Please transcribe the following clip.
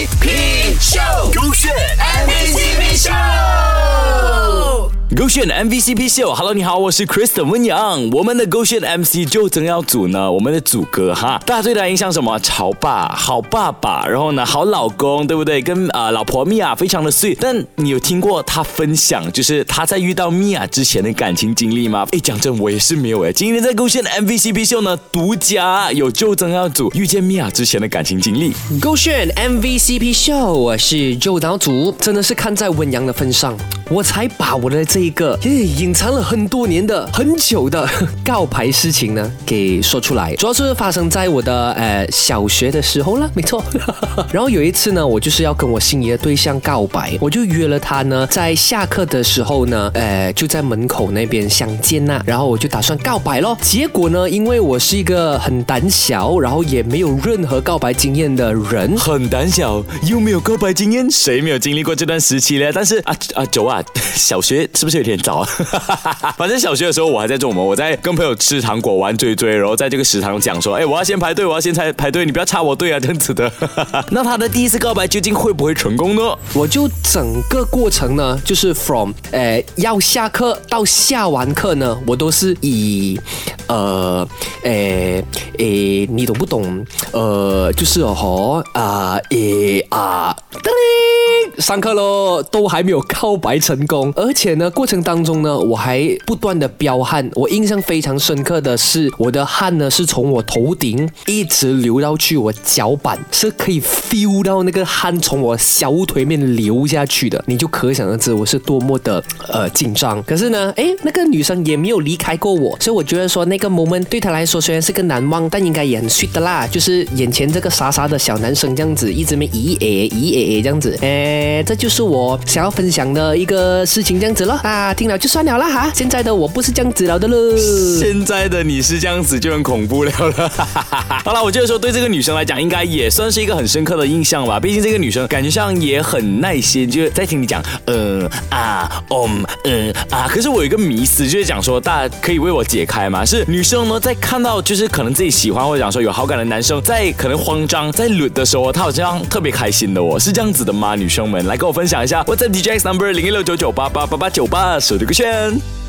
MVC 秀，勾选勾选 MVCP 秀，Hello，你好，我是 Kristen 温阳。我们的勾选 MC 就曾耀祖呢，我们的祖哥哈，大家对他印象什么？潮爸、好爸爸，然后呢，好老公，对不对？跟啊老婆米娅非常的 sweet。但你有听过他分享，就是他在遇到米娅之前的感情经历吗？哎，讲真，我也是没有哎。今天在勾选 MVCP 秀呢，独家有就曾耀祖遇见米娅之前的感情经历。勾选 MVCP 秀，我是周导主，真的是看在温阳的份上，我才把我的这一个隐藏了很多年的很久的告白事情呢给说出来。主要是发生在我的呃小学的时候了，没错。然后有一次呢，我就是要跟我心仪的对象告白，我就约了他呢，在下课的时候呢，呃就在门口那边相见呐。然后我就打算告白咯。结果呢，因为我是一个很胆小，然后也没有任何告白经验的人，很胆小，又没有告白经验，谁没有经历过这段时期呢？但是啊啊，九啊，小学是不是有点早啊？反正小学的时候我还在做什么？我在跟朋友吃糖果玩追追，然后在这个食堂讲说，哎，我要先排队，我要先排排队，你不要插我队啊，这样子的。那他的第一次告白究竟会不会成功呢？我就整个过程呢，就是 from 呃要下课到下完课呢，我都是以呃诶诶，你懂不懂？呃，就是哦啊诶啊，上课喽，都还没有告白成功，而且呢，过程当中呢，我还不断的飙汗。我印象非常深刻的是，我的汗呢是从我头顶一直流到去我脚板，是可以 feel 到那个汗从我小腿面流下去的。你就可想而知我是多么的呃紧张。可是呢，诶，那个女生也没有离开过我，所以我觉得说那个 moment 对她来说虽然是个难忘，但应该也很 sweet 的啦。就是眼前这个傻傻的小男生这样子，一直没咦诶咦诶这样子，诶，这就是我想要分享的一个事情这样子了啊，听了就算了啦哈。现在的我不是这样子了的喽。现在的你是这样子就很恐怖了了。好了，我觉得说对这个女生来讲，应该也算是一个很深刻的印象吧。毕竟这个女生感觉上也很耐心，就是在听你讲，嗯啊，嗯嗯啊。可是我有一个迷思，就是讲说，大家可以为我解开吗？是女生呢，在看到就是可能自己喜欢或者讲说有好感的男生，在可能慌张在捋的时候，她好像特别开心的哦，是这样子的吗？女生们来跟我分享一下，我在 DJX number 零一六九九八八八八九八手这个圈。